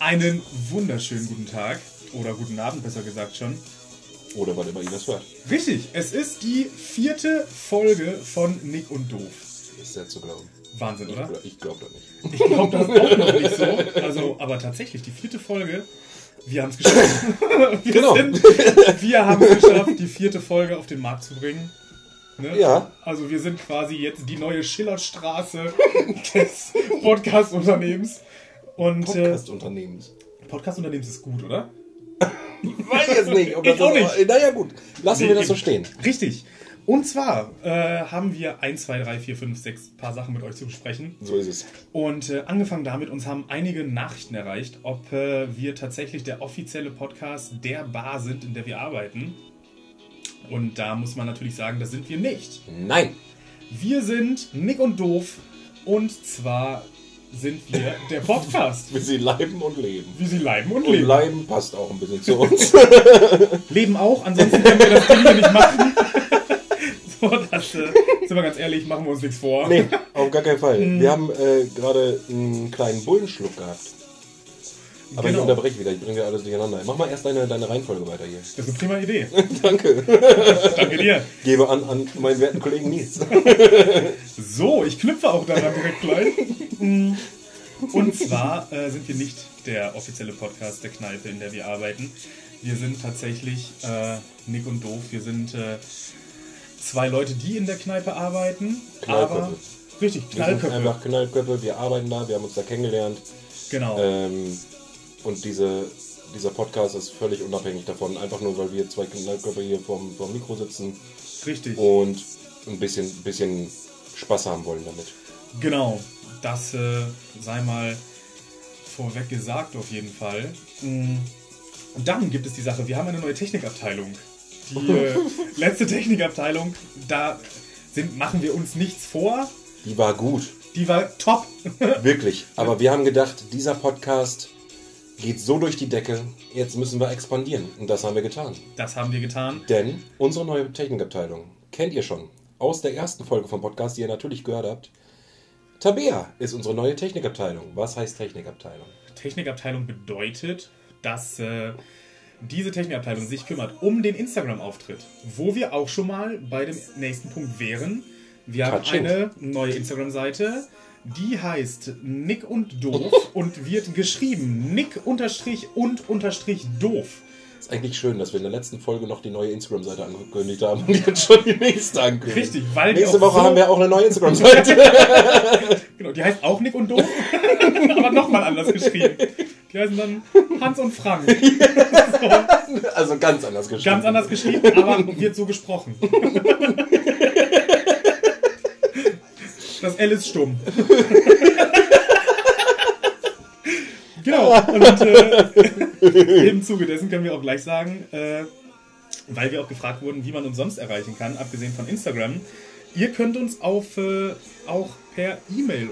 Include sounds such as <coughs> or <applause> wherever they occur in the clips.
Einen wunderschönen guten Tag oder guten Abend, besser gesagt schon. Oder wann immer ihr das hört. Richtig, es ist die vierte Folge von Nick und Doof. Ist sehr zu glauben. Wahnsinn, oder? Ich glaube das nicht. Ich glaube das auch noch nicht so. Also, aber tatsächlich, die vierte Folge, wir haben es geschafft. <laughs> Wir, Genau. sind, wir haben es geschafft, die vierte Folge auf den Markt zu bringen. Ne? Ja. Also wir sind quasi jetzt die neue Schillerstraße des Podcast-Unternehmens. Und äh, Podcast-Unternehmens. Podcast-Unternehmens ist gut, oder? <laughs> Weiß jetzt nicht. Ob Ich das auch so- nicht. Naja, gut. Lassen wir das so stehen. Richtig. Und zwar äh, haben wir 1, 2, 3, 4, 5, 6 paar Sachen mit euch zu besprechen. So ist es. Und äh, angefangen damit, uns haben einige Nachrichten erreicht, ob äh, wir tatsächlich der offizielle Podcast der Bar sind, in der wir arbeiten. Und da muss man natürlich sagen, das sind wir nicht. Nein. Wir sind Nick und Doof. Und zwar sind wir der Podcast. Wir sie leiben und leben. Wie sie leiden und Und leben. leiben passt auch ein bisschen zu uns. <laughs> Leben auch, ansonsten können wir das Ding hier nicht machen. <laughs> so, das, äh, sind wir ganz ehrlich, machen wir uns nichts vor. nee, auf gar keinen Fall. Mhm. Wir haben äh, gerade einen kleinen Bullenschluck gehabt. Aber Genau. ich unterbreche wieder, ich bringe wieder alles durcheinander. Mach mal erst deine, deine Reihenfolge weiter hier. Das ist eine prima Idee. <laughs> Danke. Danke dir. Gebe an an meinen werten Kollegen Nils. <laughs> So, ich knüpfe auch daran direkt gleich. Mm. Und zwar äh, sind wir nicht der offizielle Podcast der Kneipe, in der wir arbeiten. Wir sind tatsächlich äh, Nick und Doof. Wir sind äh, zwei Leute, die in der Kneipe arbeiten. Knallköpfe. Aber richtig, Wir sind Knallköpfe. einfach Knallköpfe, wir arbeiten da, wir haben uns da kennengelernt. Genau. Ähm, und diese, dieser Podcast ist völlig unabhängig davon, einfach nur weil wir zwei Knallköpfe hier vorm, vorm Mikro sitzen richtig. und ein bisschen, bisschen Spaß haben wollen damit. Genau, das äh, sei mal vorweg gesagt auf jeden Fall. Mm. Und dann gibt es die Sache, wir haben eine neue Technikabteilung. Die <laughs> äh, letzte Technikabteilung, da sind, machen wir uns nichts vor. Die war gut, Die war top. <laughs> wirklich. Aber wir haben gedacht, dieser Podcast geht so durch die Decke, jetzt müssen wir expandieren. Und das haben wir getan. Das haben wir getan. Denn unsere neue Technikabteilung kennt ihr schon aus der ersten Folge vom Podcast, die ihr natürlich gehört habt. Tabea ist unsere neue Technikabteilung. Was heißt Technikabteilung? Technikabteilung bedeutet, dass äh, diese Technikabteilung sich kümmert um den Instagram-Auftritt, wo wir auch schon mal bei dem nächsten Punkt wären. Wir haben Katsching. eine neue Instagram-Seite, die heißt Nick und Doof <laughs> und wird geschrieben Nick unterstrich und unterstrich doof. Ist eigentlich schön, dass wir in der letzten Folge noch die neue Instagram-Seite angekündigt haben und jetzt schon die nächste ankündigen. Richtig, weil die Nächste auch Woche so- haben wir auch eine neue Instagram-Seite. <laughs> <laughs> Genau, die heißt auch Nick und Doof, aber nochmal anders geschrieben. Die heißen dann Hans und Frank. also ganz anders geschrieben. Ganz anders geschrieben, aber wird so gesprochen. Das L ist stumm. <laughs> Genau, und äh, im Zuge dessen können wir auch gleich sagen, äh, weil wir auch gefragt wurden, wie man uns sonst erreichen kann, abgesehen von Instagram, ihr könnt uns auf, äh, auch per E-Mail äh,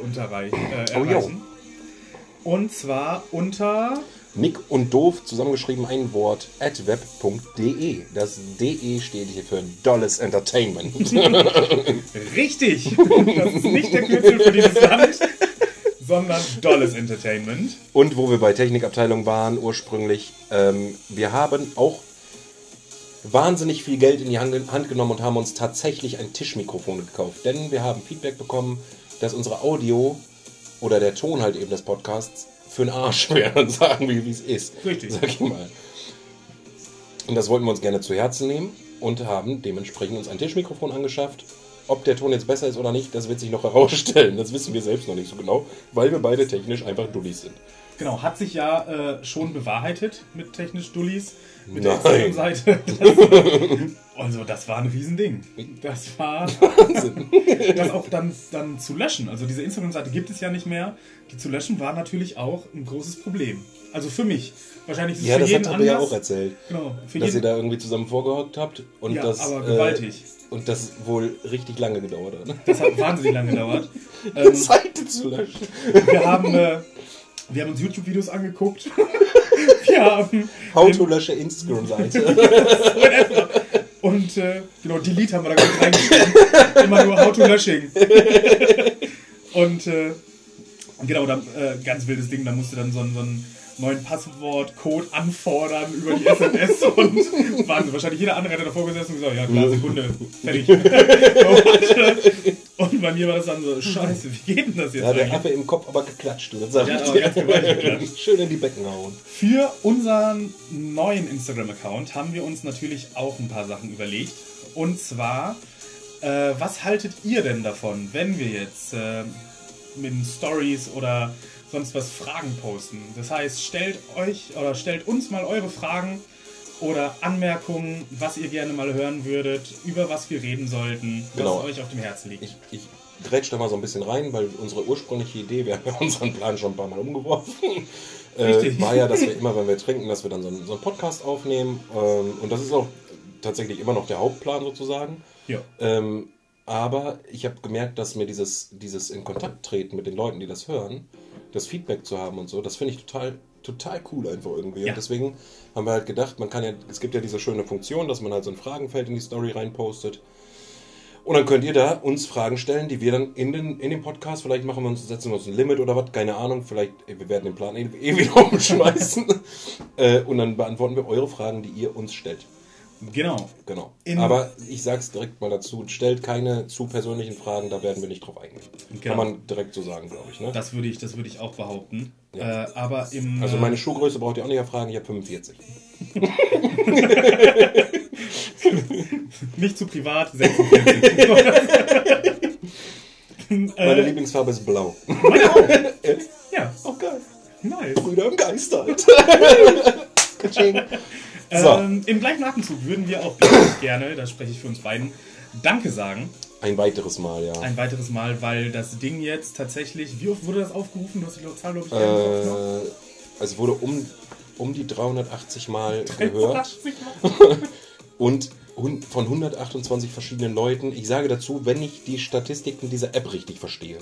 Oh, erreichen. Und zwar unter Nick und doof zusammengeschrieben ein Wort at web.de. Das DE steht hier für Dolles Entertainment. <laughs> Richtig! Das ist nicht der Kürzel für dieses Land, sondern Dolles Entertainment. Und wo wir bei Technikabteilung waren ursprünglich, ähm, wir haben auch wahnsinnig viel Geld in die Hand, Hand genommen und haben uns tatsächlich ein Tischmikrofon gekauft. Denn wir haben Feedback bekommen, dass unsere Audio oder der Ton halt eben des Podcasts für den Arsch <laughs> wäre, sagen wir, wie es ist. Richtig. Sag ich mal. Und das wollten wir uns gerne zu Herzen nehmen und haben dementsprechend uns ein Tischmikrofon angeschafft. Ob der Ton jetzt besser ist oder nicht, das wird sich noch <laughs> herausstellen. Das wissen wir selbst noch nicht so genau, weil wir beide technisch einfach Dullis sind. Genau, hat sich ja äh, schon bewahrheitet mit technisch Dullis, mit der Nein. Instagram-Seite. <laughs> Das- Also, das war ein Riesending. Das war. <laughs> das auch dann, dann zu löschen. Also, diese Instagram-Seite gibt es ja nicht mehr. Die zu löschen war natürlich auch ein großes Problem. Also für mich. Wahrscheinlich ist es Ja, für das jeden hat Tabea anders. auch erzählt. Genau, für Dass ihr jeden. da irgendwie zusammen vorgehockt habt und Ja, das. aber äh, gewaltig. und das wohl richtig lange gedauert hat. Das hat wahnsinnig lange gedauert. <laughs> Ähm, Seite zu löschen. Wir haben, äh, wir haben uns YouTube-Videos angeguckt. <laughs> Wir haben How to lösche Instagram-Seite. <laughs> und äh, genau Delete haben wir da nicht reingeschrieben. Immer nur How to Lösching. <laughs> Und äh, genau, dann, äh, ganz wildes Ding. Da musste dann so ein, so ein neuen Passwortcode anfordern über die SMS und Wahnsinn. Wahrscheinlich jeder andere hätte davor gesessen und gesagt, ja klar, Sekunde, fertig. <laughs> <laughs> und bei mir war das dann so, scheiße, wie geht denn das jetzt hat der? Affe im Kopf aber geklatscht. Hat sagt aber ganz geklatscht. Schön in die Becken hauen. Für unseren neuen Instagram-Account haben wir uns natürlich auch ein paar Sachen überlegt. Und zwar, äh, was haltet ihr denn davon, wenn wir jetzt äh, mit Stories oder sonst was Fragen posten? Das heißt, stellt euch oder stellt uns mal eure Fragen oder Anmerkungen, was ihr gerne mal hören würdet, über was wir reden sollten, Genau. was euch auf dem Herzen liegt. Ich, ich grätsch da mal so ein bisschen rein, weil unsere ursprüngliche Idee, wir haben ja <laughs> unseren Plan schon ein paar Mal umgeworfen, äh, war ja, dass wir immer, wenn wir trinken, dass wir dann so einen, so einen Podcast aufnehmen. Ähm, und das ist auch tatsächlich immer noch der Hauptplan sozusagen. Ja. Ähm, aber ich habe gemerkt, dass mir dieses, dieses in Kontakt treten mit den Leuten, die das hören, das Feedback zu haben und so, das finde ich total, total cool einfach irgendwie. Ja. Und deswegen haben wir halt gedacht, man kann ja, es gibt ja diese schöne Funktion, dass man halt so ein Fragenfeld in die Story reinpostet. Und dann könnt ihr da uns Fragen stellen, die wir dann in den, in den Podcast, vielleicht machen wir uns, setzen wir uns ein Limit oder was, keine Ahnung, vielleicht, wir werden den Plan eh, eh <laughs> wieder umschmeißen. <laughs> äh, und dann beantworten wir eure Fragen, die ihr uns stellt. Genau. Genau. In- Aber ich sag's direkt mal dazu, stellt keine zu persönlichen Fragen, da werden wir nicht drauf eingehen. Genau. Kann man direkt so sagen, glaube ich. Ne? Das würde ich, das würde ich auch behaupten. Ja. Äh, aber im Also äh, meine Schuhgröße braucht ihr auch nicht erfragen, ich habe 45. nicht zu privat 46. <laughs> Meine äh, Lieblingsfarbe ist blau. <laughs> ja, Auch geil. nice. Brüder im Geist halt. <laughs> So, Ähm, Im gleichen Atemzug würden wir auch <coughs> gerne, da spreche ich für uns beiden, Danke sagen. ein weiteres Mal, ja. Ein weiteres Mal, weil das Ding jetzt tatsächlich, wie oft wurde das aufgerufen? Du hast die Zahl, glaube ich. Äh, es wurde um, um die 380 Mal gehört 80 Mal. <laughs> und von 128 verschiedenen Leuten. Ich sage dazu, wenn ich die Statistiken dieser App richtig verstehe,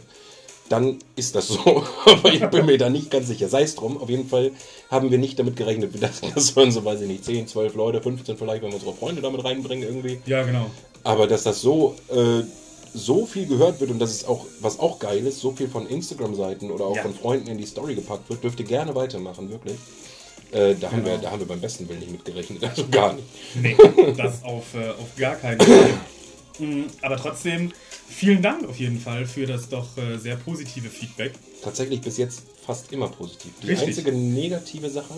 dann ist das so. <laughs> Aber ich bin mir da nicht ganz sicher. Sei es drum, auf jeden Fall haben wir nicht damit gerechnet. <laughs> Wir dachten, das hören so, weiß ich nicht, 10, 12 Leute, 15 vielleicht, wenn wir unsere Freunde damit reinbringen irgendwie. Ja, genau. Aber dass das so, äh, so viel gehört wird und dass es auch, was auch geil ist, so viel von Instagram-Seiten oder auch Ja. von Freunden in die Story gepackt wird, dürft ihr gerne weitermachen, wirklich. Äh, da, haben Genau. wir, da haben wir beim besten Willen nicht mitgerechnet, <laughs> also gar nicht. Nee, das auf, äh, auf gar keinen Fall. Mm, Aber trotzdem, vielen Dank auf jeden Fall für das doch äh, sehr positive Feedback. Tatsächlich bis jetzt fast immer positiv. Die Richtig. einzige negative Sache,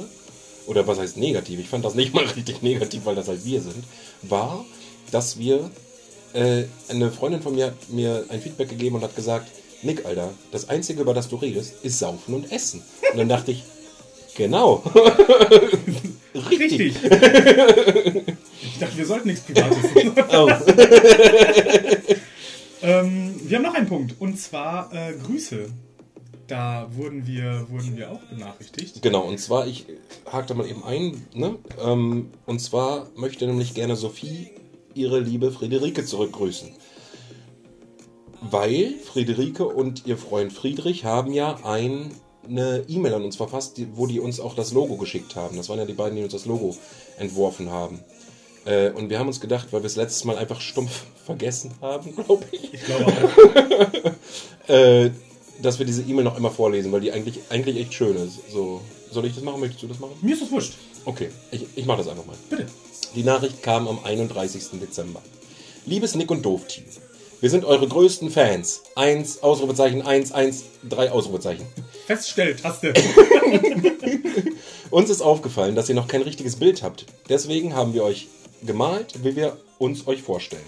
oder was heißt negativ, ich fand das nicht mal <laughs> richtig negativ, weil das halt wir sind, war, dass wir, äh, eine Freundin von mir hat mir ein Feedback gegeben und hat gesagt, Nick, Alter, das Einzige, über das du redest, ist Saufen und Essen. Und dann dachte ich, genau. <laughs> Richtig. <laughs> ich dachte, wir sollten nichts Privates. Oh. Ähm, wir haben noch einen Punkt und zwar äh, Grüße. Da wurden wir, wurden wir auch benachrichtigt. Genau, und zwar, ich hake da mal eben ein, ne? Ähm, und zwar möchte nämlich gerne Sophie ihre liebe Friederike zurückgrüßen. Weil Friederike und ihr Freund Friedrich haben ja ein, eine E-Mail an uns verfasst, wo die uns auch das Logo geschickt haben. Das waren ja die beiden, die uns das Logo entworfen haben. Äh, und wir haben uns gedacht, weil wir es letztes Mal einfach stumpf <laughs> vergessen haben, glaube ich, Ich glaube auch. <laughs> äh, dass wir diese E-Mail noch einmal vorlesen, weil die eigentlich, eigentlich echt schön ist. So, soll ich das machen? Möchtest du das machen? Mir ist das wurscht. Okay, ich, ich mache das einfach mal. Bitte. Die Nachricht kam am 31. Dezember. Liebes Nick und Doof-Team, wir sind eure größten Fans. Eins, Ausrufezeichen, eins, eins, drei Ausrufezeichen. Feststelltaste. <laughs> Uns ist aufgefallen, dass ihr noch kein richtiges Bild habt. Deswegen haben wir euch gemalt, wie wir uns euch vorstellen.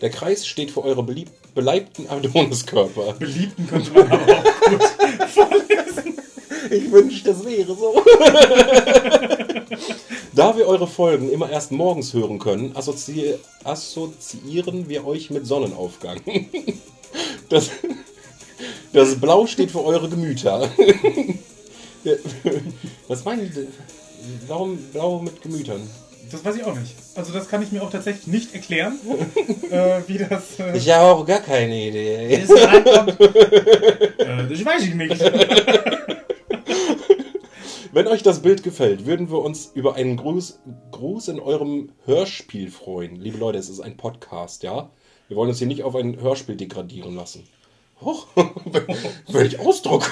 Der Kreis steht für eure belieb beleibten Adoniskörper. Beliebten könnte man aber auch gut <laughs> vorlesen. Ich wünschte, das wäre so. <laughs> da wir eure Folgen immer erst morgens hören können, assozi assoziieren wir euch mit Sonnenaufgang. <laughs> Das, das Blau steht für eure Gemüter. Was meinen Sie? Warum Blau mit Gemütern? Das weiß ich auch nicht. Also das kann ich mir auch tatsächlich nicht erklären, <laughs> äh, wie das... Äh, Ich habe auch gar keine Idee. <laughs> reinkommt. äh, das weiß ich nicht. <laughs> Wenn euch das Bild gefällt, würden wir uns über einen Gruß, Gruß in eurem Hörspiel freuen. Liebe Leute, es ist ein Podcast, ja? Wir wollen uns hier nicht auf ein Hörspiel degradieren lassen. Hoch, welch Ausdruck.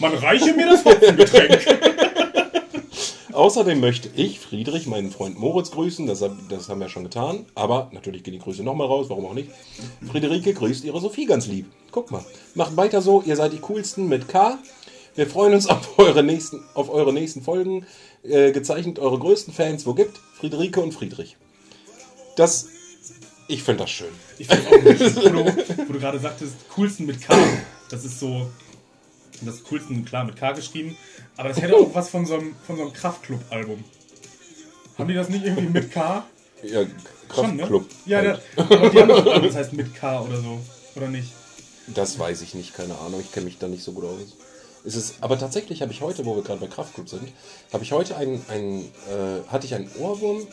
Man reiche mir das Hopfengetränk. Außerdem möchte ich, Friedrich, meinen Freund Moritz grüßen. Das, das haben wir schon getan. Aber natürlich gehen die Grüße nochmal raus. Warum auch nicht? Friederike grüßt ihre Sophie ganz lieb. Guck mal. Macht weiter so. Ihr seid die coolsten mit K. Wir freuen uns <laughs> auf eure nächsten, auf eure nächsten Folgen. Äh, gezeichnet eure größten Fans, wo gibt. Friederike und Friedrich. Das, ich finde das schön. Ich finde auch nicht, wo du, wo du gerade sagtest, coolsten mit K. Das ist so, das coolsten, klar, mit K geschrieben. Aber das hätte auch was von so einem, von so einem Kraftclub-Album. Haben die das nicht irgendwie mit K? <laughs> Ja, ne? Kraftclub. Ja, halt. aber die haben doch das heißt mit K oder so. Oder nicht? Das weiß ich nicht, keine Ahnung. Ich kenne mich da nicht so gut aus. Es ist, aber tatsächlich habe ich heute, wo wir gerade bei Kraftclub sind, habe ich heute einen, einen äh, hatte ich einen Ohrwurm.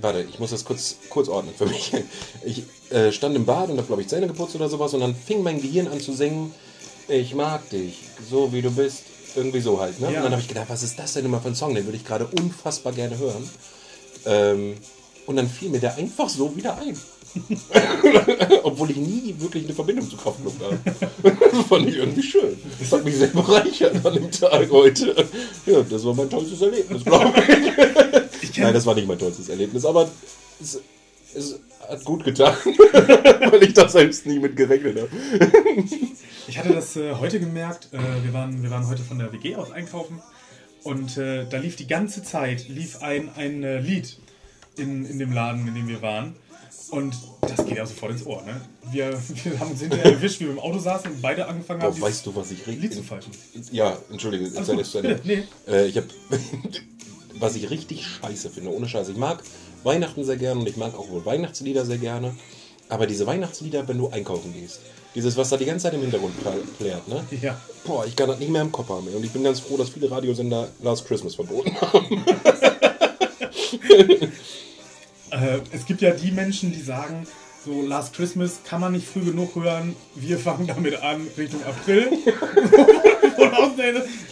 Warte, ich muss das kurz, kurz ordnen für mich. <laughs> Ich äh, stand im Bad und habe, glaube ich, Zähne geputzt oder sowas und dann fing mein Gehirn an zu singen, ich mag dich, so wie du bist. Irgendwie so halt. Ne? Ja. Und dann habe ich gedacht, was ist das denn immer für ein Song? Den würde ich gerade unfassbar gerne hören. Ähm, und dann fiel mir der einfach so wieder ein. <laughs> Obwohl ich nie wirklich eine Verbindung zu Kraftclub habe. Das fand ich irgendwie schön. Das hat mich sehr bereichert an dem Tag heute. Ja, das war mein tollstes Erlebnis, glaube ich. Ich Nein, das war nicht mein tollstes Erlebnis, aber es, es hat gut getan, <laughs> weil ich da selbst nie mit gerechnet habe. Ich hatte das äh, heute gemerkt. Äh, wir, waren, wir waren heute von der WG aus einkaufen. Und äh, da lief die ganze Zeit lief ein, ein äh, Lied in, in dem Laden, in dem wir waren. Und das geht ja sofort ins Ohr. Ne? Wir, <laughs> wir haben uns hinterher erwischt, wie wir im Auto saßen und beide angefangen haben, Boah, weißt du, was ich Lied zu richtig... pfeifen. Ja, entschuldige, zu Ende. bitte, <laughs> nee. Äh, ich habe, <laughs> was ich richtig scheiße finde, ohne Scheiß. Ich mag Weihnachten sehr gerne und ich mag auch wohl Weihnachtslieder sehr gerne. Aber diese Weihnachtslieder, wenn du einkaufen gehst, dieses, was da die ganze Zeit im Hintergrund plärt, ne? Ja. Boah, ich kann das nicht mehr im Kopf haben. Und ich bin ganz froh, dass viele Radiosender Last Christmas verboten haben. <laughs> Äh, es gibt ja die Menschen, die sagen, so Last Christmas kann man nicht früh genug hören. Wir fangen damit an Richtung April. <laughs>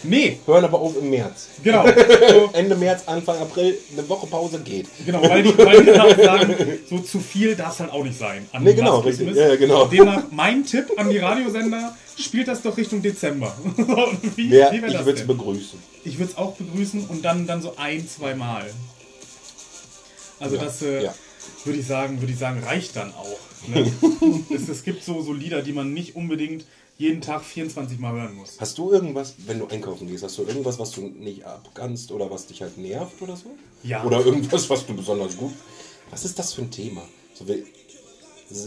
Nee, Hören aber auf im März. genau. So, Ende März, Anfang April, eine Woche Pause geht. Genau, weil die, weil die auch sagen, so zu viel darf es halt auch nicht sein. An Nee, genau, richtig. Christmas. Ja, genau. Demnach mein Tipp an die Radiosender, spielt das doch Richtung Dezember. <laughs> wie Wer, wie ich würde es begrüßen. Ich würde es auch begrüßen und dann, dann so ein, zwei Mal. Also Ja, das äh, ja. Würde ich sagen, würde ich sagen, reicht dann auch. Ne? <laughs> es, es gibt so, so Lieder, die man nicht unbedingt jeden Tag 24 Mal hören muss. Hast du irgendwas, wenn du einkaufen gehst, hast du irgendwas, was du nicht abkannst oder was dich halt nervt oder so? Ja. Oder irgendwas, was du besonders gut. Was ist das für ein Thema? So,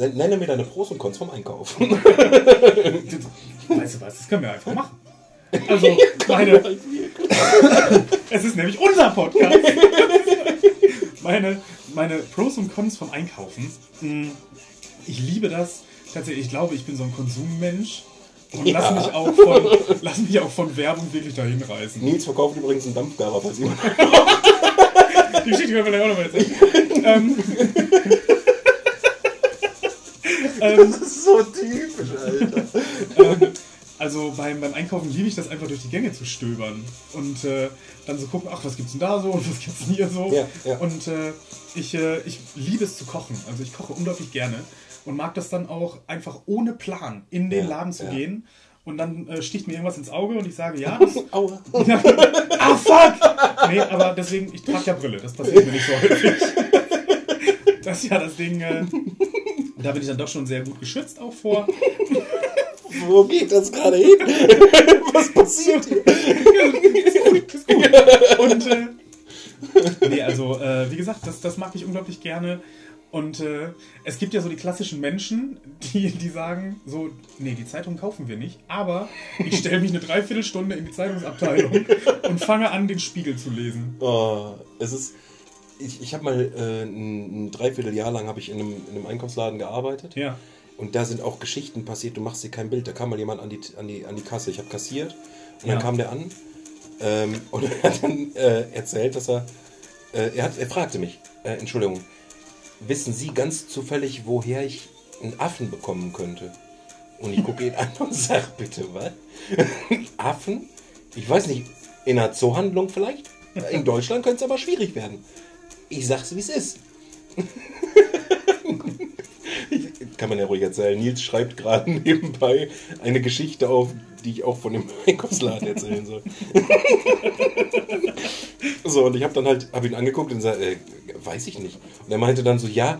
nenne mir deine Pros und Cons vom Einkaufen. <laughs> Weißt du was, das können wir einfach machen. <laughs> Also, meine, es ist nämlich unser Podcast. Meine, meine Pros und Cons vom Einkaufen. Mm, Ich liebe das. Tatsächlich, ich glaube, ich bin so ein Konsummensch. Und lass, Ja. mich auch von, <laughs> lass mich auch von Werbung wirklich dahin reißen. Nils verkauft übrigens einen Dampfgarer, falls <laughs> jemand. Die Geschichte können wir gleich auch noch mal erzählen. ähm, <laughs> Das ist so typisch, Alter. ähm, also beim, beim Einkaufen liebe ich das einfach durch die Gänge zu stöbern und äh, dann so gucken, ach, was gibt's denn da so und was gibt's denn hier so. Ja, ja. Und äh, ich, äh, ich liebe es zu kochen. Also ich koche unglaublich gerne und mag das dann auch einfach ohne Plan in den Ja, Laden zu gehen. Und dann äh, sticht mir irgendwas ins Auge und ich sage, ja, das, <laughs> Aua. <laughs> ah fuck! Nee, aber deswegen, ich trage ja Brille, das passiert mir nicht so häufig. <laughs> Das ist ja das Ding, äh, da bin ich dann doch schon sehr gut geschützt auch vor. Wo geht das gerade hin? <laughs> Was passiert hier? ist gut, ist gut. Und äh, nee, also äh, wie gesagt, das, das mag ich unglaublich gerne. Und äh, es gibt ja so die klassischen Menschen, die, die sagen, so, nee, die Zeitung kaufen wir nicht, aber ich stelle mich eine Dreiviertelstunde in die Zeitungsabteilung und fange an, den Spiegel zu lesen. Oh, es ist. Ich, ich habe mal äh, ein, ein Dreivierteljahr lang habe ich in einem, in einem Einkaufsladen gearbeitet. Ja. Und da sind auch Geschichten passiert, du machst dir kein Bild. Da kam mal jemand an die, an die, an die Kasse. Ich habe kassiert und Ja. dann kam der an ähm, <laughs> und er hat dann äh, erzählt, dass er. Äh, er, hat, er fragte mich, äh, Entschuldigung, wissen Sie ganz zufällig, woher ich einen Affen bekommen könnte? Und ich gucke ihn an und <laughs> sage, bitte, was? <laughs> Affen? Ich weiß nicht, in einer Zoohandlung vielleicht? In Deutschland könnte es aber schwierig werden. Ich sag's, wie es ist. Kann man ja ruhig erzählen. Nils schreibt gerade <laughs> nebenbei eine Geschichte auf, die ich auch von dem <laughs> Einkaufsladen erzählen soll. <laughs> so, und ich habe dann halt, habe ihn angeguckt und gesagt, äh, weiß ich nicht. Und er meinte dann so, ja,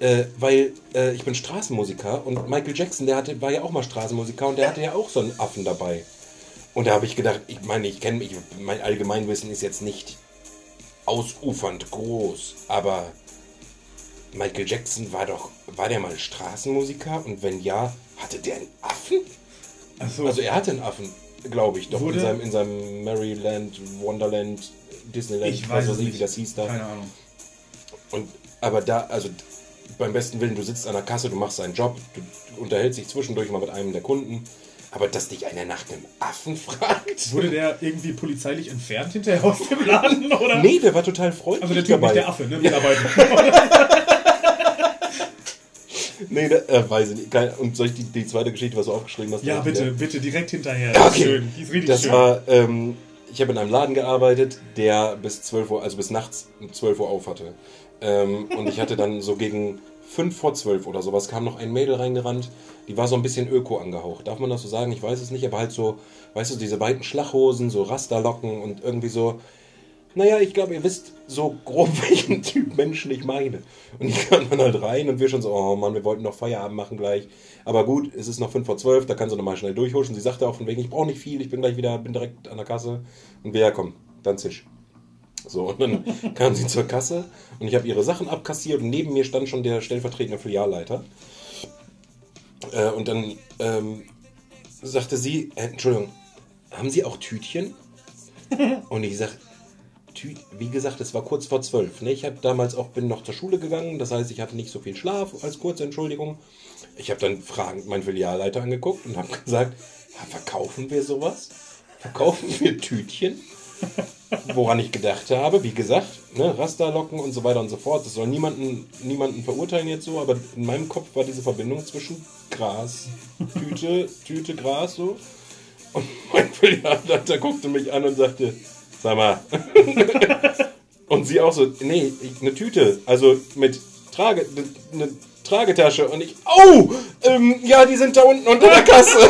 äh, weil äh, ich bin Straßenmusiker und Michael Jackson, der hatte, war ja auch mal Straßenmusiker und der hatte ja auch so einen Affen dabei. Und da habe ich gedacht, ich meine, ich kenne mich, mein Allgemeinwissen ist jetzt nicht ausufernd groß, aber Michael Jackson war doch, war der mal Straßenmusiker? Und wenn ja, hatte der einen Affen? So. Also er hatte einen Affen, glaube ich, doch Wurde- in seinem, in seinem Maryland, Wonderland, Disneyland, ich weiß was nicht. wie das hieß da. Keine Ahnung. Und, aber da, also beim besten Willen, du sitzt an der Kasse, du machst deinen Job, du, du unterhältst dich zwischendurch mal mit einem der Kunden, aber dass dich einer nach einem Affen <laughs> fragt? Wurde der irgendwie polizeilich entfernt hinterher aus dem Laden, oder? Nee, der war total freundlich Also der Typ, dabei. nicht der Affe, ne? Mitarbeiter. <laughs> Nee, der, äh, weiß ich nicht. Kein, und soll ich die, die zweite Geschichte, was du aufgeschrieben hast? ja, bitte, bitte, direkt hinterher. Das Okay. ist schön. Die ist richtig Das schön. war, ähm, ich habe in einem Laden gearbeitet, der bis 12 Uhr, also bis nachts um 12 Uhr auf hatte. Ähm, und ich hatte dann so gegen 5 vor 12 oder sowas, kam noch ein Mädel reingerannt, die war so ein bisschen öko angehaucht. Darf man das so sagen? Ich weiß es nicht, aber halt so, weißt du, diese weiten Schlachhosen, so Rasterlocken und irgendwie so, naja, ich glaube, ihr wisst so grob, <laughs> welchen Typ Menschen ich meine. Und ich kam dann halt rein und wir schon so, oh Mann, wir wollten noch Feierabend machen gleich. Aber gut, es ist noch 5 vor 12, da kann sie nochmal schnell durchhuschen. Sie sagte auch von wegen, ich brauche nicht viel, ich bin gleich wieder, bin direkt an der Kasse. Und wir, ja komm, dann zisch. So, und dann <laughs> kam sie zur Kasse und ich habe ihre Sachen abkassiert und neben mir stand schon der stellvertretende Filialleiter. Äh, und dann ähm, sagte sie, äh, Entschuldigung, haben Sie auch Tütchen? <laughs> Und ich sag, Wie gesagt, es war kurz vor zwölf. Ne? Ich habe damals auch bin noch zur Schule gegangen, das heißt, ich hatte nicht so viel Schlaf als kurze Entschuldigung. Ich habe dann fragend meinen Filialleiter angeguckt und habe <laughs> gesagt, "Ja, verkaufen wir sowas? Verkaufen wir Tütchen? <laughs> Woran ich gedacht habe, wie gesagt, ne, Rasterlocken und so weiter und so fort. Das soll niemanden, niemanden verurteilen jetzt so, aber in meinem Kopf war diese Verbindung zwischen Gras, Tüte, Tüte, Gras so. Und <laughs> mein Filialleiter guckte mich an und sagte, sag mal. <laughs> und sie auch so, nee, eine Tüte, also mit Trage, eine Tragetasche. Und ich, oh, ähm, ja, die sind da unten unter der Kasse. <laughs>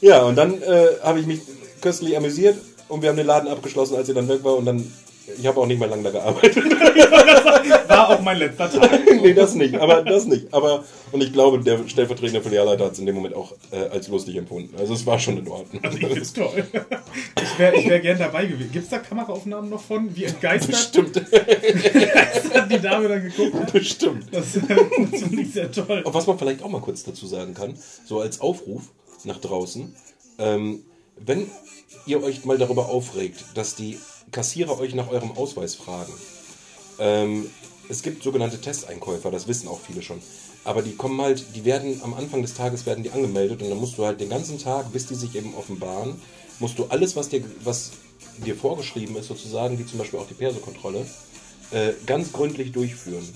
ja, und dann äh, habe ich mich köstlich amüsiert und wir haben den Laden abgeschlossen, als sie dann weg war. Und dann, ich habe auch nicht mehr lange da gearbeitet. <laughs> War auch mein letzter Tag. nee, das nicht, aber das nicht. Aber, und ich glaube, der stellvertretende Filialleiter hat es in dem Moment auch äh, als lustig empfunden. Also es war schon in Ordnung. Also ich find's toll. Ich wäre ich wär gern dabei gewesen. Gibt's da Kameraaufnahmen noch von? Wie entgeistert Bestimmt, hat die Dame dann geguckt hat? bestimmt. Das, das finde ich sehr toll. Und was man vielleicht auch mal kurz dazu sagen kann, so als Aufruf nach draußen, ähm, wenn ihr euch mal darüber aufregt, dass die Kassierer euch nach eurem Ausweis fragen. Ähm, es gibt sogenannte Testeinkäufer, das wissen auch viele schon. Aber die kommen halt, die werden am Anfang des Tages werden die angemeldet und dann musst du halt den ganzen Tag, bis die sich eben offenbaren, musst du alles, was dir, was dir vorgeschrieben ist, sozusagen, wie zum Beispiel auch die Persokontrolle, äh, ganz gründlich durchführen.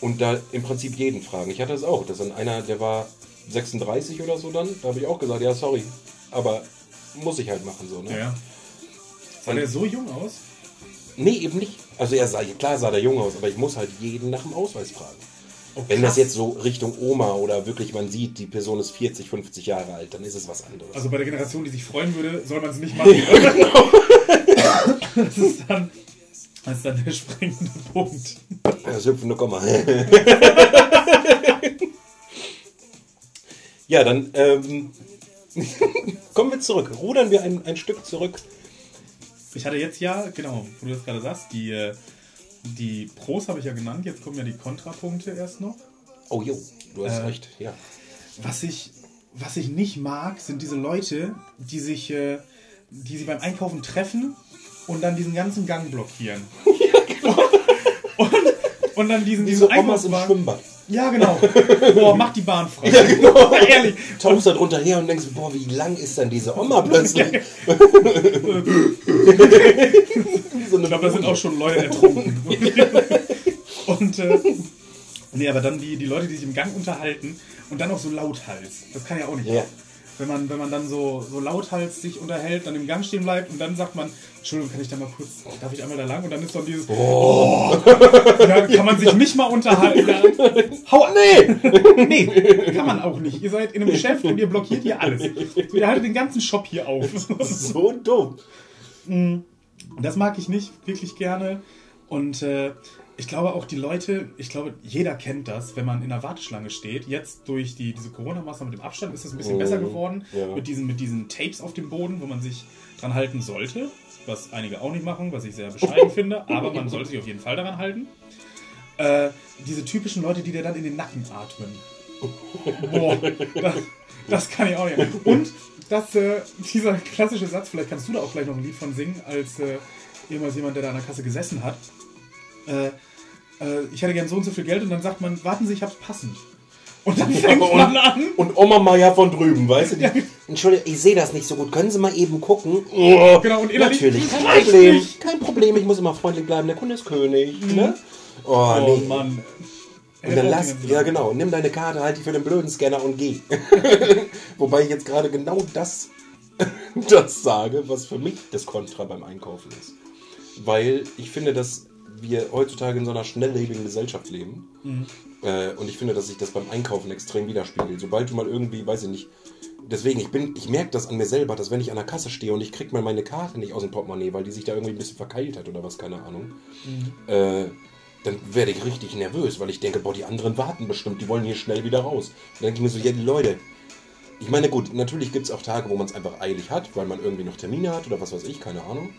Und da im Prinzip jeden fragen. Ich hatte es auch. Das ist einer, der war 36 oder so dann. Da habe ich auch gesagt, ja, sorry. Aber muss ich halt machen so, ne? Ja. Sah der so jung aus? Nee, eben nicht. Also er sah, klar sah der jung aus, aber ich muss halt jeden nach dem Ausweis fragen. Oh, Wenn das jetzt so Richtung Oma oder wirklich man sieht, die Person ist 40, 50 Jahre alt, dann ist es was anderes. Also bei der Generation, die sich freuen würde, soll man es nicht <laughs> machen. Das ist dann, das ist dann der springende Punkt. Das hüpfende Komma. <laughs> ja, dann ähm, <laughs> kommen wir zurück. Rudern wir ein, ein Stück zurück. Ich hatte jetzt ja, genau, wo du das gerade sagst, die, äh, die Pros habe ich ja genannt, jetzt kommen ja die Kontrapunkte erst noch. Oh jo, du hast Äh, recht. Ja. Was ich, was ich nicht mag, sind diese Leute, die sich, äh, die sich beim Einkaufen treffen und dann diesen ganzen Gang blockieren. <laughs> und, und dann diesen, Diese diesen Einkaufswagen- Schwimmbad. Ja, genau. Boah, mach die Bahn frei. <laughs> Ja, genau. <laughs> Ehrlich. Tauchst da drunter her und denkst, boah, wie lang ist denn diese Oma plötzlich? <laughs> so Ich glaube, da sind auch schon Leute ertrunken. und, äh, nee, aber dann die, die Leute, die sich im Gang unterhalten und dann auch so lauthals. Das kann ja auch nicht. Ja. Wenn man, wenn man dann so, so lauthals sich unterhält, dann im Gang stehen bleibt und dann sagt man, Entschuldigung, kann ich da mal kurz, darf ich einmal da lang? Und dann ist dann dieses, oh, <laughs> ja, kann man sich nicht mal unterhalten. <laughs> Hau, nee! <laughs> nee, kann man auch nicht. Ihr seid in einem Geschäft und ihr blockiert hier alles. So, ihr haltet den ganzen Shop hier auf. So dumm. Und das mag ich nicht wirklich gerne. Und äh, ich glaube auch die Leute, ich glaube, jeder kennt das, wenn man in der Warteschlange steht. Jetzt durch die, diese Corona-Maßnahmen mit dem Abstand ist es ein bisschen Mhm. besser geworden. Ja. Mit, diesen, mit diesen Tapes auf dem Boden, wo man sich dran halten sollte. Was einige auch nicht machen, was ich sehr bescheiden <laughs> finde. Aber man sollte sich auf jeden Fall daran halten. Äh, diese typischen Leute, die dir dann in den Nacken atmen. <laughs> Boah, das, das kann ich auch nicht. Und das, äh, dieser klassische Satz, vielleicht kannst du da auch gleich noch ein Lied von singen, als äh, jemals jemand, der da an der Kasse gesessen hat. Äh, äh, ich hätte gern so und so viel Geld und dann sagt man, warten Sie, ich hab's passend. Und dann <laughs> fängt man an. Und Oma Maya von drüben, weißt du? Die, Ja. Entschuldigung, ich sehe das nicht so gut. Können Sie mal eben gucken? Oh, Genau, und innerlich, Natürlich, kein Problem. nicht. Kein Problem, ich muss immer freundlich bleiben. Der Kunde ist König. Ne? Oh, Oh nee. Mann. Und dann lass, ja genau, nimm deine Karte, halt die für den blöden Scanner und geh. <laughs> Wobei ich jetzt gerade genau das, <laughs> das sage, was für mich das Kontra beim Einkaufen ist. Weil ich finde, dass wir heutzutage in so einer schnelllebigen Gesellschaft leben. Äh, und ich finde, dass sich das beim Einkaufen extrem widerspiegelt. Sobald du mal irgendwie, weiß ich nicht, deswegen, ich bin, ich merke das an mir selber, dass wenn ich an der Kasse stehe und ich krieg mal meine Karte nicht aus dem Portemonnaie, weil die sich da irgendwie ein bisschen verkeilt hat oder was, keine Ahnung, äh, dann werde ich richtig nervös, weil ich denke, boah, die anderen warten bestimmt, die wollen hier schnell wieder raus. Dann denke ich mir so, ja, die Leute, ich meine, gut, natürlich gibt es auch Tage, wo man es einfach eilig hat, weil man irgendwie noch Termine hat oder was weiß ich, keine Ahnung.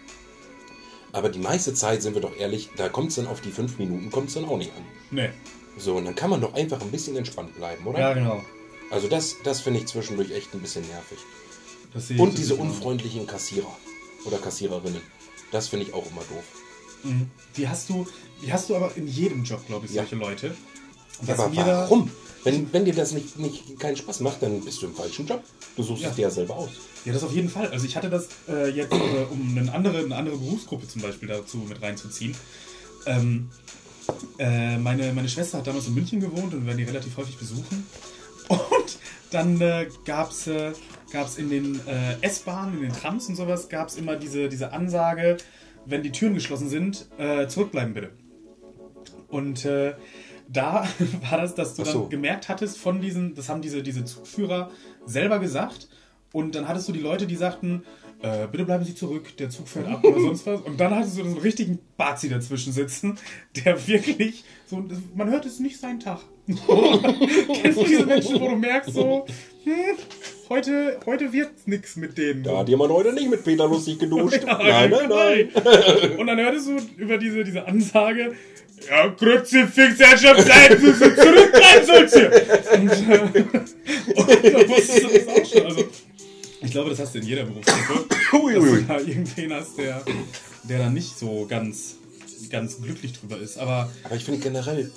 Aber die meiste Zeit, sind wir doch ehrlich, da kommt es dann auf die fünf Minuten, kommt es dann auch nicht an. Nee. So, und dann kann man doch einfach ein bisschen entspannt bleiben, oder? Ja, genau. Also das, das finde ich zwischendurch echt ein bisschen nervig. Das sehe ich Und diese unfreundlichen Kassierer oder Kassiererinnen. Das finde ich auch immer doof. Mhm. Die hast du, die hast du aber in jedem Job, glaube ich, Ja. solche Leute. Ja, Was aber mir da- warum? Wenn, wenn dir das nicht, nicht keinen Spaß macht, dann bist du im falschen Job. Du suchst Ja. es dir ja selber aus. Ja, das auf jeden Fall. Also ich hatte das äh, jetzt, äh, um eine andere, eine andere Berufsgruppe zum Beispiel dazu mit reinzuziehen. Ähm, äh, meine, meine Schwester hat damals in München gewohnt und wir werden die relativ häufig besuchen. Und dann äh, gab es äh, gab's in den äh, S-Bahnen, in den Trams und sowas, gab es immer diese, diese Ansage, wenn die Türen geschlossen sind, äh, zurückbleiben bitte. Und äh, da <laughs> war das, dass du so. dann gemerkt hattest von diesen, das haben diese, diese Zugführer selber gesagt. Und dann hattest du die Leute, die sagten, äh, bitte bleiben Sie zurück, der Zug fährt ab oder sonst was. Und dann hattest du so einen richtigen Bazi dazwischen sitzen, der wirklich, so, man hört es nicht seinen Tag. <laughs> Kennst du diese Menschen, wo du merkst so, hm, heute, heute wird nichts mit denen. Da hat jemand heute nicht mit Peter lustig geduscht. <laughs> Nein, nein, nein. Und dann hörtest du über diese, diese Ansage, ja, Kruzifix, Herrschaft, bleiben Sie zurück, bleiben soll's hier. Und, äh, <laughs> und da wusstest du das auch schon. Also, ich glaube, das hast du in jeder Berufsgruppe. Ui, <coughs> Dass du da irgendwen hast, der, der da nicht so ganz, ganz glücklich drüber ist. Aber Aber ich finde generell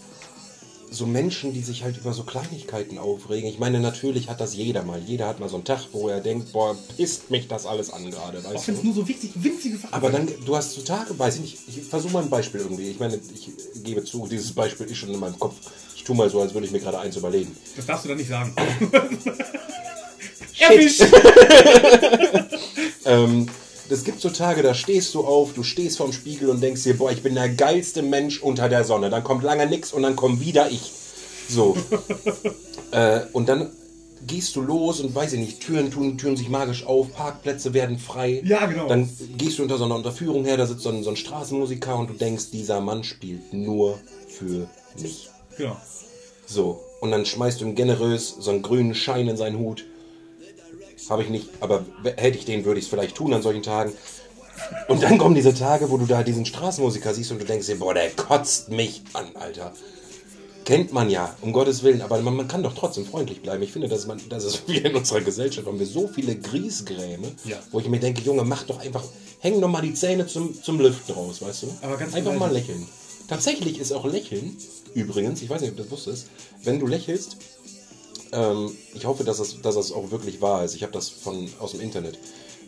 so Menschen, die sich halt über so Kleinigkeiten aufregen. Ich meine, natürlich hat das jeder mal. Jeder hat mal so einen Tag, wo er denkt, boah, pisst mich das alles an gerade, auch weißt wenn es nur so wichtig, winzige Sachen Aber dann, du hast so Tage, weiß ich nicht, ich versuche mal ein Beispiel irgendwie. Ich meine, ich gebe zu, dieses Beispiel ist schon in meinem Kopf. Ich tue mal so, als würde ich mir gerade eins überlegen. Das darfst du dann nicht sagen. <laughs> Erwischt! <laughs> Ähm, es gibt so Tage, da stehst du auf, du stehst vorm Spiegel und denkst dir, boah, ich bin der geilste Mensch unter der Sonne. Dann kommt lange nix und dann kommt wieder ich. So. <laughs> äh, und dann gehst du los und weiß ich nicht, Türen tun, Türen sich magisch auf, Parkplätze werden frei. Ja, genau. Dann gehst du unter so einer Unterführung her, da sitzt so ein, so ein Straßenmusiker und du denkst, dieser Mann spielt nur für mich. Genau. So. Und dann schmeißt du ihm generös so einen grünen Schein in seinen Hut. Habe ich nicht, aber hätte ich den, würde ich es vielleicht tun an solchen Tagen. Und dann kommen diese Tage, wo du da diesen Straßenmusiker siehst und du denkst dir, boah, der kotzt mich an, Alter. Kennt man ja, um Gottes Willen, aber man, man kann doch trotzdem freundlich bleiben. Ich finde, dass man, das ist <laughs> wie in unserer Gesellschaft, haben wir so viele Griesgräme, Ja. wo ich mir denke, Junge, mach doch einfach, häng doch mal die Zähne zum, zum Lüften raus, weißt du? Aber ganz einfach mal lächeln. Tatsächlich ist auch Lächeln, übrigens, ich weiß nicht, ob du das wusstest, wenn du lächelst, ähm, ich hoffe, dass das, dass das auch wirklich wahr ist. Ich habe das von, aus dem Internet.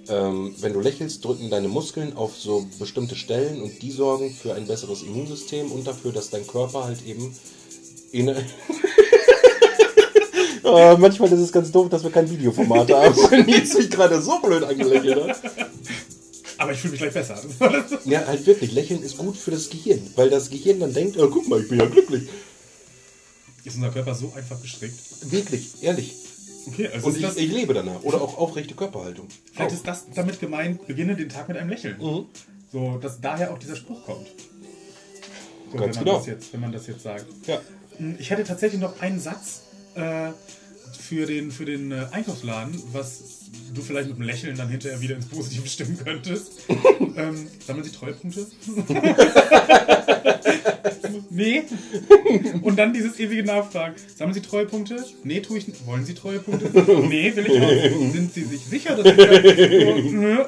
Ähm, wenn du lächelst, drücken deine Muskeln auf so bestimmte Stellen und die sorgen für ein besseres Immunsystem und dafür, dass dein Körper halt eben in, Äh, <laughs> manchmal ist es ganz doof, dass wir kein Videoformat <laughs> haben. Weil Nils mich gerade so blöd angelächelt hat. Aber ich fühle mich gleich besser. <laughs> Ja, halt wirklich. Lächeln ist gut für das Gehirn. Weil das Gehirn dann denkt, oh, guck mal, ich bin ja glücklich. Ist unser Körper so einfach gestrickt? Wirklich, ehrlich. Okay, also Und ich, das, ich lebe danach. Oder auch aufrechte Körperhaltung. vielleicht Auch. ist das damit gemeint, beginne den Tag mit einem Lächeln. Mhm. So, dass daher auch dieser Spruch kommt. So, Ganz wenn man genau. Das jetzt, wenn man das jetzt sagt. Ja. Hm, Ich hätte tatsächlich noch einen Satz äh, für den, für den äh, Einkaufsladen, was du vielleicht mit einem Lächeln dann hinterher wieder ins Positive stimmen könntest. <laughs> ähm, sammeln Sie Treuepunkte? <laughs> nee. Und dann dieses ewige Nachfragen. Sammeln Sie Treuepunkte? Nee, tue ich nicht. Wollen Sie Treuepunkte? Nee, will ich auch. Sind Sie sich sicher, dass ich.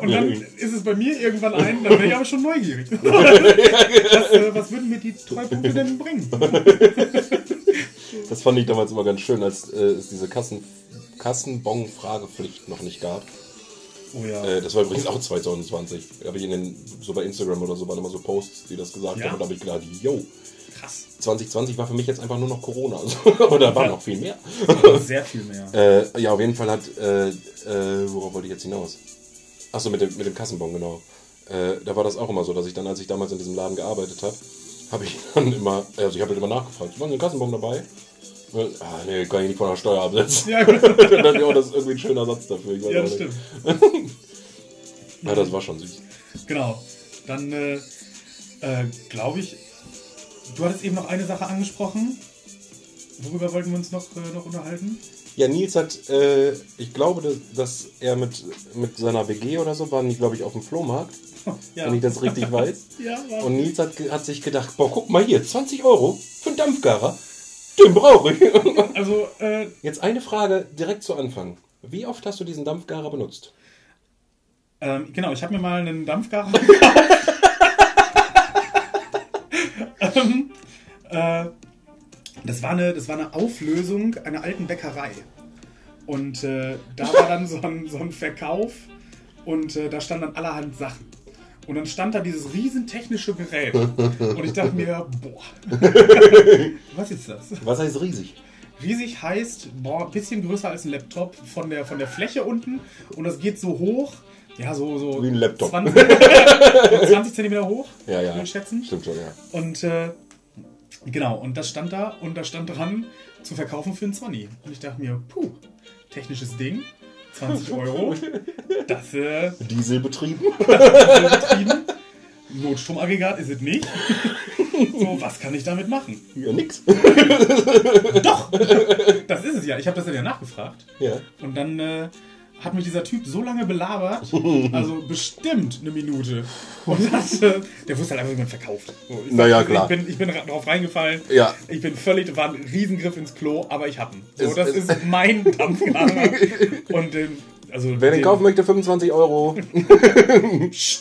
Und dann ist es bei mir irgendwann ein, dann bin ich aber schon neugierig. <laughs> was, äh, was würden mir die Treuepunkte denn bringen? Das fand ich damals immer ganz schön, als äh, es diese Kassen, Kassenbon-Fragepflicht noch nicht gab. Oh ja. Äh, das war übrigens auch 2020. Da habe ich in den, so bei Instagram oder so waren immer so Posts, die das gesagt Ja. haben. Und da habe ich gedacht, yo, Krass. 2020 war für mich jetzt einfach nur noch Corona. <laughs> Also, aber da war noch viel mehr. Sehr viel mehr. <laughs> Äh, ja, auf jeden Fall hat, äh, äh, worauf wollte ich jetzt hinaus? Achso, mit dem, mit dem Kassenbon, genau. Äh, da war das auch immer so, dass ich dann, als ich damals in diesem Laden gearbeitet habe, habe ich dann immer, also ich habe halt immer nachgefragt, war ein Kassenbon dabei? Ah, nee, kann ich nicht von der Steuer absetzen. Ja, gut. <laughs> Dann, ja, das ist irgendwie ein schöner Satz dafür. Ja auch das stimmt. Ja, das war schon süß. Genau. Dann äh, äh, glaube ich, du hattest eben noch eine Sache angesprochen. Worüber wollten wir uns noch, äh, noch unterhalten? Ja, Nils hat, äh, ich glaube, dass- dass er mit, mit seiner WG oder so waren die, glaube ich, auf dem Flohmarkt, <laughs> Ja, wenn ich das richtig weiß. <laughs> ja Und Nils hat, hat sich gedacht, boah, guck mal hier, 20 Euro für einen Dampfgarer. Den brauche ich. <laughs> also äh, Jetzt eine Frage direkt zu Anfang. Wie oft hast du diesen Dampfgarer benutzt? ähm, genau, ich habe mir mal einen Dampfgarer <laughs> gekauft. <laughs> ähm, äh, das, war eine, das war eine Auflösung einer alten Bäckerei. Und äh, da war dann so ein, so ein Verkauf und äh, da stand dann allerhand Sachen. Und dann stand da dieses riesen technische Gerät. Und ich dachte mir, boah, <laughs> was ist das? Was heißt riesig? Riesig heißt, boah, bisschen größer als ein Laptop von der, von der Fläche unten. Und das geht so hoch, ja, so, so Wie ein Laptop. 20, <laughs> so 20 Zentimeter hoch, Ja, ja. würde ich schätzen. Stimmt schon, ja. Und äh, genau, und das stand da und da stand dran, zu verkaufen für einen 20. Und ich dachte mir, puh, technisches Ding, 20 Euro, <laughs> das äh, Dieselbetrieben. <laughs> betrieben. Notstromaggregat ist es nicht. <laughs> So, was kann ich damit machen? Ja, nix. Doch! Das ist es ja. Ich habe das dann ja nachgefragt. Ja. Und dann äh, hat mich dieser Typ so lange belabert, <laughs> also bestimmt eine Minute. Und <laughs> hat, äh, der wusste halt einfach, wie man verkauft. So, ich Na ja, sag, klar. Ich bin, ich bin drauf reingefallen. Ja. Ich bin völlig, war ein Riesengriff ins Klo, aber ich hab ihn. So, Es- das es- ist mein Dampfgarer. <laughs> Und ähm, also Wer den kaufen möchte, 25 Euro.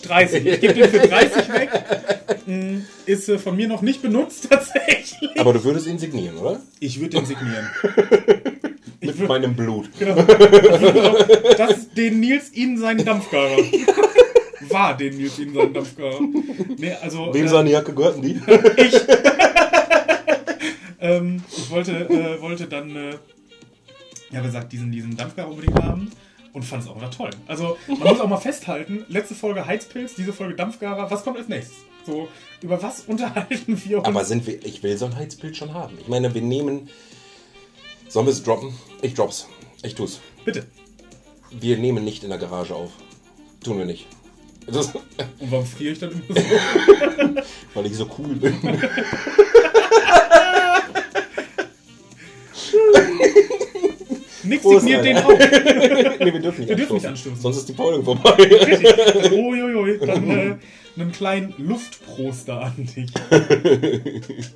30. Ich gebe den für 30 weg. Mm, Ist äh, von mir noch nicht benutzt <laughs> tatsächlich. Aber du würdest ihn signieren, oder? Ich würde den signieren. <laughs> Mit würd- meinem Blut. Genau. Das ist den Nils in seinen Dampfgarer. <laughs> War den Nils in seinen Dampfgarer. Nee, also. Wem äh, seine Jacke gehörten die? ich. ähm, ich wollte, äh, wollte dann, äh, ja, wie gesagt, diesen, diesen Dampfgarer unbedingt haben und fand es auch immer toll. Also, man muss auch mal festhalten: letzte Folge Heizpilz, diese Folge Dampfgarer. Was kommt als nächstes? So, über was <laughs> unterhalten wir uns? Aber sind wir. Ich will so ein Heizbild schon haben. Ich meine, wir nehmen. Sollen wir es droppen? Ich drop's. Ich tu's. Bitte. Wir nehmen nicht in der Garage auf. Tun wir nicht. Das, Und warum friere ich dann immer so? <laughs> weil ich so cool bin. <laughs> Nix Prost, signiert den <laughs> auch. nee, wir dürfen nicht Wir dürfen nicht anstoßen. Sonst ist die Folge vorbei. Uiuiui, dann äh, einen kleinen Luftproster an dich. <laughs>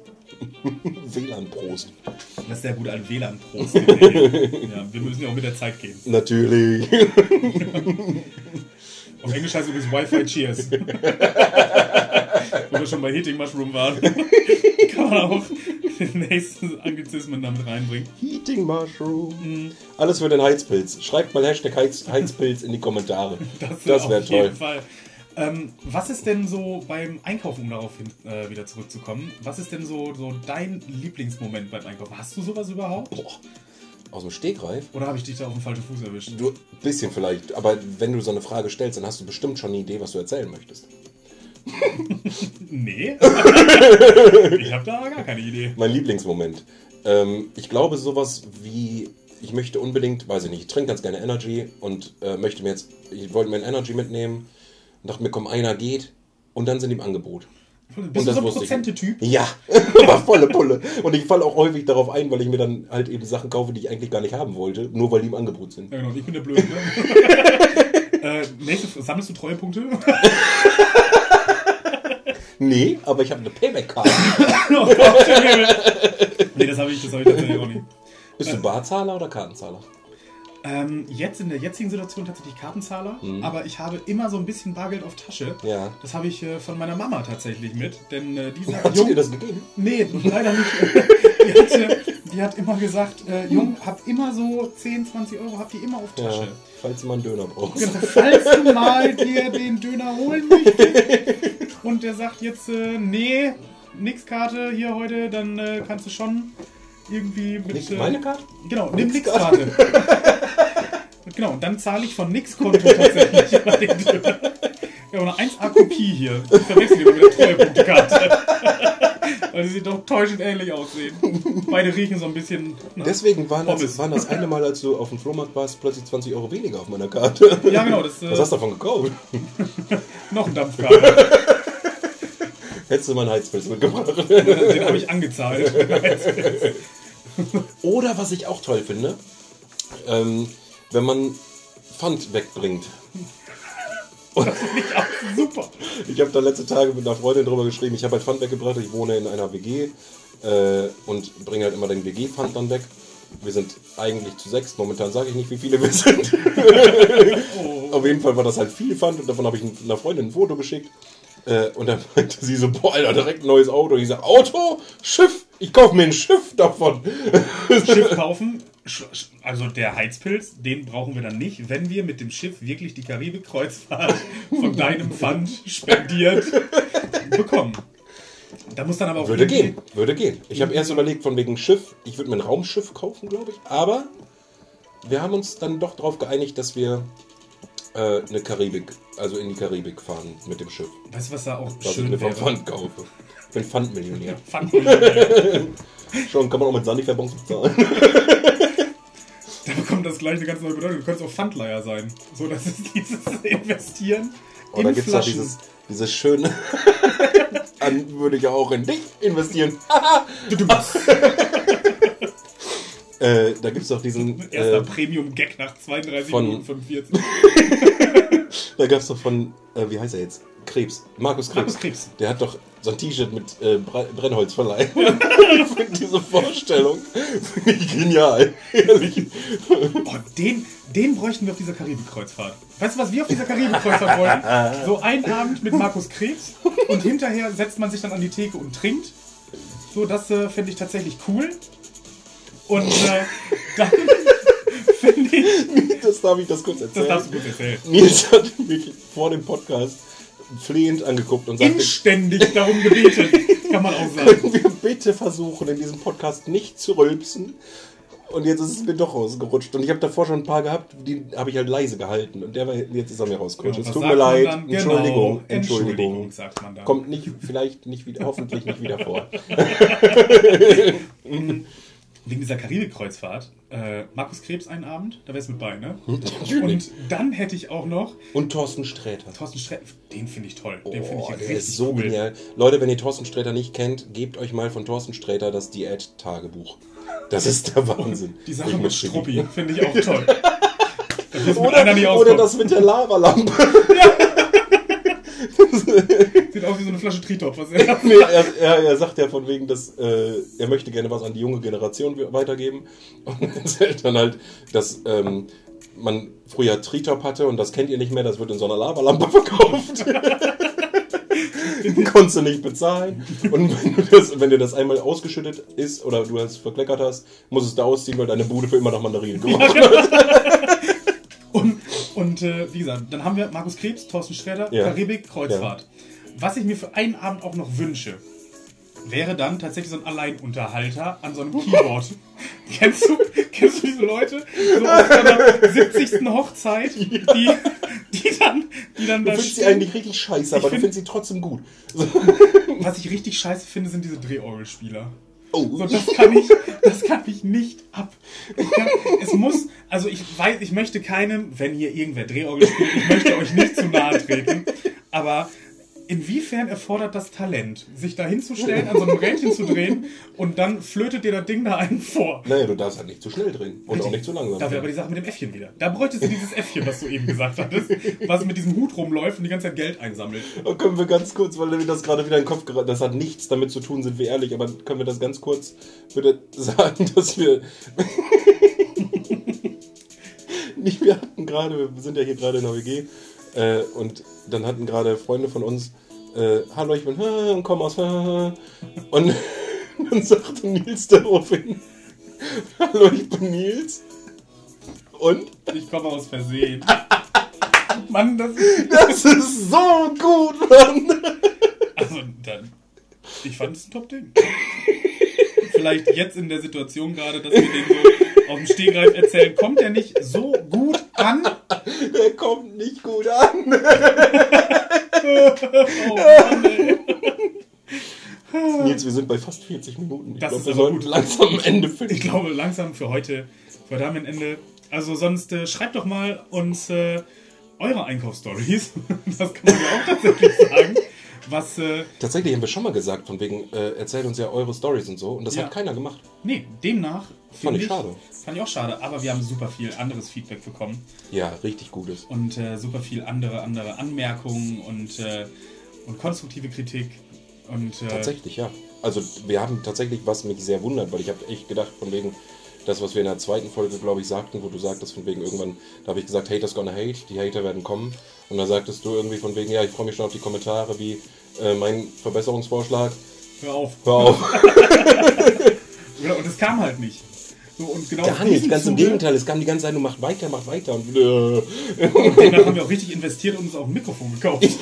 WLAN-Prost. Das ist sehr gut, ein WLAN-Prost. <laughs> ja, wir müssen ja auch mit der Zeit gehen. Natürlich. Auf Englisch heißt übrigens Wi-Fi Cheers. Wo wir schon bei Hitting Mushroom waren. Man auch den nächsten Anglizismen damit reinbringen. Heating Mushroom. Alles für den Heizpilz. Schreibt mal Hashtag Heiz, Heizpilz in die Kommentare. Das, Das, wäre auf jeden toll. Fall. Ähm, was ist denn so beim Einkaufen, um darauf hin, äh, wieder zurückzukommen, was ist denn so, so dein Lieblingsmoment beim Einkaufen? Hast du sowas überhaupt? Boah. Aus dem Stegreif? Oder habe ich dich da auf den falschen Fuß erwischt? Du, bisschen vielleicht. Aber wenn du so eine Frage stellst, dann hast du bestimmt schon eine Idee, was du erzählen möchtest. <laughs> Nee. ich habe da gar keine Idee. Mein Lieblingsmoment. Ähm, ich glaube, sowas wie, ich möchte unbedingt, weiß ich nicht, ich trinke ganz gerne Energy und äh, möchte mir jetzt, ich wollte mir ein Energy mitnehmen und dachte mir, komm, einer geht und dann sind die im Angebot. Bist du so ein. Prozente-Typ? Ja, <laughs> aber volle Pulle. Und ich falle auch häufig darauf ein, weil ich mir dann halt eben Sachen kaufe, die ich eigentlich gar nicht haben wollte, nur weil die im Angebot sind. Ja, genau, ich bin der Blöde. Ne? <laughs> äh, nächste, sammelst du Treuepunkte? Nee, aber ich habe eine Payback-Karte. <laughs> oh Gott, nee, das habe ich, das hab ich tatsächlich auch nicht. Bist du Barzahler oder Kartenzahler? Ähm, jetzt in der jetzigen Situation tatsächlich Kartenzahler, aber ich habe immer so ein bisschen Bargeld auf Tasche. Mhm. Ja. Das habe ich äh, von meiner Mama tatsächlich mit, denn äh, die sagt, Hat sie dir das gegeben? Nee, leider nicht. <laughs> die, hat, äh, die hat immer gesagt, äh, Jung, hab immer so 10, 20 Euro, habt ihr immer auf Ja. Tasche. Falls du mal einen Döner brauchst. Genau, Falls du mal dir den Döner holen möchtest und der sagt jetzt, äh, nee, nix Karte hier heute, dann äh, kannst du schon irgendwie mit... Nicht äh, meine Karte? Genau, nimm Nix Karte. <laughs> genau, und dann zahle ich von nix Konto tatsächlich <laughs> immer den Döner. Ja, aber eine 1A-Kopie hier. Ich verwechsel die mit der Treuepunktekarte. <laughs> Weil sie doch täuschend ähnlich aussehen. Beide riechen so ein bisschen. na, Deswegen waren das, waren das eine Mal, als du auf dem Flohmarkt warst, plötzlich 20 Euro weniger auf meiner Karte. Ja, genau, das äh, Was hast du davon gekauft? <laughs> noch ein Dampfkabel. <laughs> Hättest du mal einen Heizpilz mitgebracht. Den habe ich angezahlt. Oder was ich auch toll finde, ähm, wenn man Pfand wegbringt. <laughs> Ja, super. Ich habe da letzte Tage mit einer Freundin drüber geschrieben, ich habe halt Pfand weggebracht, ich wohne in einer WG äh, und bringe halt immer den WG-Pfand dann weg. Wir sind eigentlich zu sechs, momentan sage ich nicht, wie viele wir sind. Oh. <laughs> Auf jeden Fall war das halt viel Pfand und davon habe ich einer Freundin ein Foto geschickt. Äh, und dann meinte sie so, boah, Alter, direkt ein neues Auto. Ich sag, Auto? Schiff? Ich kaufe mir ein Schiff davon. Schiff kaufen. Also der Heizpilz, den brauchen wir dann nicht, wenn wir mit dem Schiff wirklich die Karibik-Kreuzfahrt <laughs> von deinem Pfand spendiert bekommen. Da muss dann aber auch Würde gehen, würde gehen. Ich habe erst überlegt, von wegen Schiff, ich würde mir ein Raumschiff kaufen, glaube ich. Aber wir haben uns dann doch darauf geeinigt, dass wir äh, eine Karibik, also in die Karibik fahren mit dem Schiff. Weißt du, was da auch Was ich schön mir vom wäre? Pfand kaufe. Ich bin Pfandmillionär. Pfandmillionär. <laughs> Schon kann man auch mit Sanifair-Bons bezahlen. <laughs> Da das gleich eine ganz neue Bedeutung. Du könntest auch Pfandleiher sein. So, das ist <laughs> dieses Investieren da in gibt es doch dieses, dieses schöne. <laughs> An würde ich ja auch in dich investieren. <laughs> äh, da gibt es doch diesen. Erster Äh, Premium-Gag nach 32 von- Minuten 45. da gab es doch von. Äh, wie heißt er jetzt? Krebs. Markus Krebs. Markus Krebs. Der hat doch so ein T-Shirt mit äh, Bre Brennholz verleiht. ich finde diese Vorstellung finde ich genial. Ehrlich. Oh, den, den bräuchten wir auf dieser Karibik-Kreuzfahrt. Weißt du, was wir auf dieser Karibik-Kreuzfahrt wollten? <laughs> So einen Abend mit Markus Krebs und hinterher setzt man sich dann an die Theke und trinkt. So, das äh, finde ich tatsächlich cool. Und äh, <laughs> dann <laughs> finde ich. Das darf ich das kurz Das erzählen. darfst du gut erzählen. Nils hat mich vor dem Podcast flehend angeguckt und sagte, Inständig darum gebetet, kann man auch sagen. können wir bitte versuchen, in diesem Podcast nicht zu rülpsen? Und jetzt ist es mir doch rausgerutscht. Und ich habe davor schon ein paar gehabt, die habe ich halt leise gehalten. Und der war, jetzt ist er mir rausgerutscht. Genau, es tut mir leid. dann? Entschuldigung. Genau, Entschuldigung. Entschuldigung, sagt man dann. Kommt nicht, vielleicht nicht wieder, hoffentlich nicht wieder vor. <laughs> <laughs> Wegen dieser Karibik-Kreuzfahrt, äh, Markus Krebs einen Abend, da wär's mit bei, ne? Und dann hätte ich auch noch Und Thorsten Sträter. Thorsten Sträter, den finde ich toll. Den finde Oh, ich der ist so cool. genial. Leute, wenn ihr Thorsten Sträter nicht kennt, gebt euch mal von Thorsten Sträter das Diät-Tagebuch. Das ist der Wahnsinn. Die Sache mit Struppi finde ich auch toll. <laughs> Da wirst du mit Oder, oder das mit der Lavalampe. <laughs> Sieht aus wie so eine Flasche Tritop. Was er <laughs> nee, er, er, er sagt ja von wegen, dass äh, er möchte gerne was an die junge Generation we- weitergeben. <laughs> Und erzählt dann halt, dass ähm, man früher Tritop hatte und das kennt ihr nicht mehr, das wird in so einer Lavalampe verkauft. Konntest du nicht bezahlen. Und wenn, du das, wenn dir das einmal ausgeschüttet ist oder du es verkleckert hast, musst du es da ausziehen, weil deine Bude für immer nach Mandarinen gemacht hat. Und, äh, wie gesagt, dann haben wir Markus Krebs, Thorsten Sträter, Ja. Karibik, Kreuzfahrt. Was ich mir für einen Abend auch noch wünsche, wäre dann tatsächlich so ein Alleinunterhalter an so einem Keyboard. <laughs> kennst, du, kennst du diese Leute? So auf einer 70. Hochzeit, die, die dann, die dann Du da findest sie eigentlich richtig scheiße, aber du find- findest sie trotzdem gut. Was ich richtig scheiße finde, sind diese Drehorgelspieler. Oh. So, das kann ich, das kann ich nicht ab. Ich kann, es muss, also ich weiß, ich möchte keinem, wenn hier irgendwer Drehorgel spielt, ich möchte euch nicht zu nahe treten, aber inwiefern erfordert das Talent, sich da hinzustellen, an so einem Rädchen zu drehen und dann flötet dir das Ding da einen vor. Naja, du darfst halt nicht zu schnell drehen und auch nicht zu langsam. Da wäre aber die Sache mit dem Äffchen wieder. Da bräuchtest du dieses Äffchen, was du eben gesagt hattest, was mit diesem Hut rumläuft und die ganze Zeit Geld einsammelt. Oh, können wir ganz kurz, weil mir das gerade wieder in den Kopf geraten das hat nichts damit zu tun, sind wir ehrlich, aber können wir das ganz kurz bitte <laughs> sagen, dass wir. <laughs> nicht, wir hatten gerade, wir sind ja hier gerade in der WG, äh, und dann hatten gerade Freunde von uns, äh, hallo, ich bin und komm aus und <laughs> dann sagte Nils daraufhin, <laughs> hallo, ich bin Nils und Ich komme aus Versehen. <laughs> Mann, das ist. das ist so gut, Mann. Also, dann. Ich fand es ein Top-Ding. Vielleicht jetzt in der Situation gerade, dass wir den so auf dem Stehgreif erzählen, kommt der nicht so gut an. Der <laughs> kommt nicht gut an. <laughs> Oh Mann, ey. Nils, wir sind bei fast 40 Minuten. Ich Das glaube, ist wir aber sollten gut. langsam am Ende finden. Ich glaube, langsam für heute, für heute haben wir ein Ende. Also, sonst äh, schreibt doch mal uns äh, eure Einkaufsstories. <laughs> Das kann man ja auch tatsächlich sagen. Was, äh, Tatsächlich haben wir schon mal gesagt, von wegen, äh, erzählt uns ja eure Stories und so. Und das Ja. hat keiner gemacht. nee, demnach. Fand ich schade. Fand ich auch schade, aber wir haben super viel anderes Feedback bekommen. Ja, richtig gutes. und äh, super viel andere, andere Anmerkungen und, äh, und konstruktive Kritik. Und äh, Tatsächlich, ja. Also wir haben tatsächlich, was mich sehr wundert, weil ich habe echt gedacht, von wegen, das, was wir in der zweiten Folge, glaube ich, sagten, wo du sagtest, von wegen irgendwann, da habe ich gesagt, Haters gonna hate, die Hater werden kommen. Und da sagtest du irgendwie von wegen, ja, ich freue mich schon auf die Kommentare, wie äh, mein Verbesserungsvorschlag. hör auf. Hör auf. <laughs> Genau, Und es kam halt nicht. So, und genau Gar nicht, ganz im Zuge- Gegenteil. Es kam die ganze Zeit, du mach weiter, mach weiter. Und äh, Demnach haben wir auch richtig investiert und uns auch ein Mikrofon gekauft. <laughs>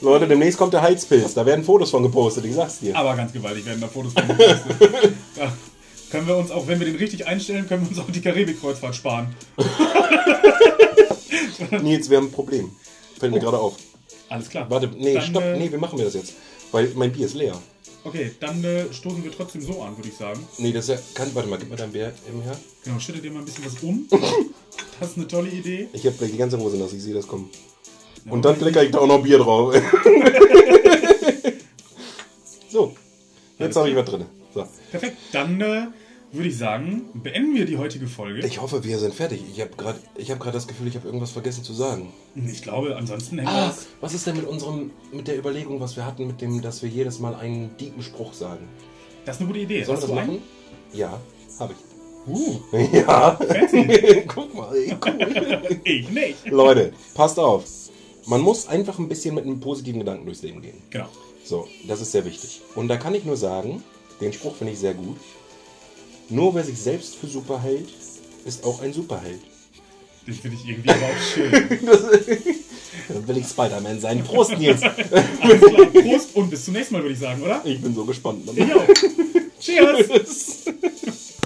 Leute, demnächst kommt der Heizpilz. Da werden Fotos von gepostet, ich sag's dir. Aber ganz gewaltig werden da Fotos von gepostet. <laughs> Da können wir uns auch, wenn wir den richtig einstellen, können wir uns auch die Karibik-Kreuzfahrt sparen. <laughs> Nils, wir haben ein Problem. Fällt mir gerade auf. Alles klar. Warte, nee, Dann, stopp. äh, Nee, wie machen wir das jetzt? Weil mein Bier ist leer. Okay, dann äh, stoßen wir trotzdem so an, würde ich sagen. Nee, das ist ja. Kann, warte mal, gib mal dein Bier eben her. Genau, schüttet dir mal ein bisschen was um. <laughs> Das ist eine tolle Idee. Ich habe die ganze Hose nass, ich sehe das kommen. Und dann klecker ich da auch noch Bier drauf. <laughs> so, jetzt habe ich was drin. So. Perfekt, dann äh, würde ich sagen, beenden wir die heutige Folge. Ich hoffe, wir sind fertig. Ich habe gerade hab das Gefühl, ich habe irgendwas vergessen zu sagen. Ich glaube, ansonsten wir Ah, das. was ist denn mit unserem, mit der Überlegung, was wir hatten, mit dem, dass wir jedes Mal einen tiefen Spruch sagen? Das ist eine gute Idee. Sollen wir das du einen? machen? Ja, habe ich. Uh, <laughs> Ja. <laughs> Guck mal, cool. <laughs> ich nicht. Leute, passt auf. Man muss einfach ein bisschen mit einem positiven Gedanken durchs Leben gehen. Genau. So, das ist sehr wichtig. Und da kann ich nur sagen, den Spruch finde ich sehr gut. Nur wer sich selbst für super hält, ist auch ein Superheld. Den finde ich irgendwie aber auch schön. <laughs> Dann will ich Spider-Man sein. Prost, Nils. Alles <laughs> klar, Prost und bis zum nächsten Mal, würde ich sagen, oder? Ich bin so gespannt. Ich auch. <laughs> Cheers. Tschüss.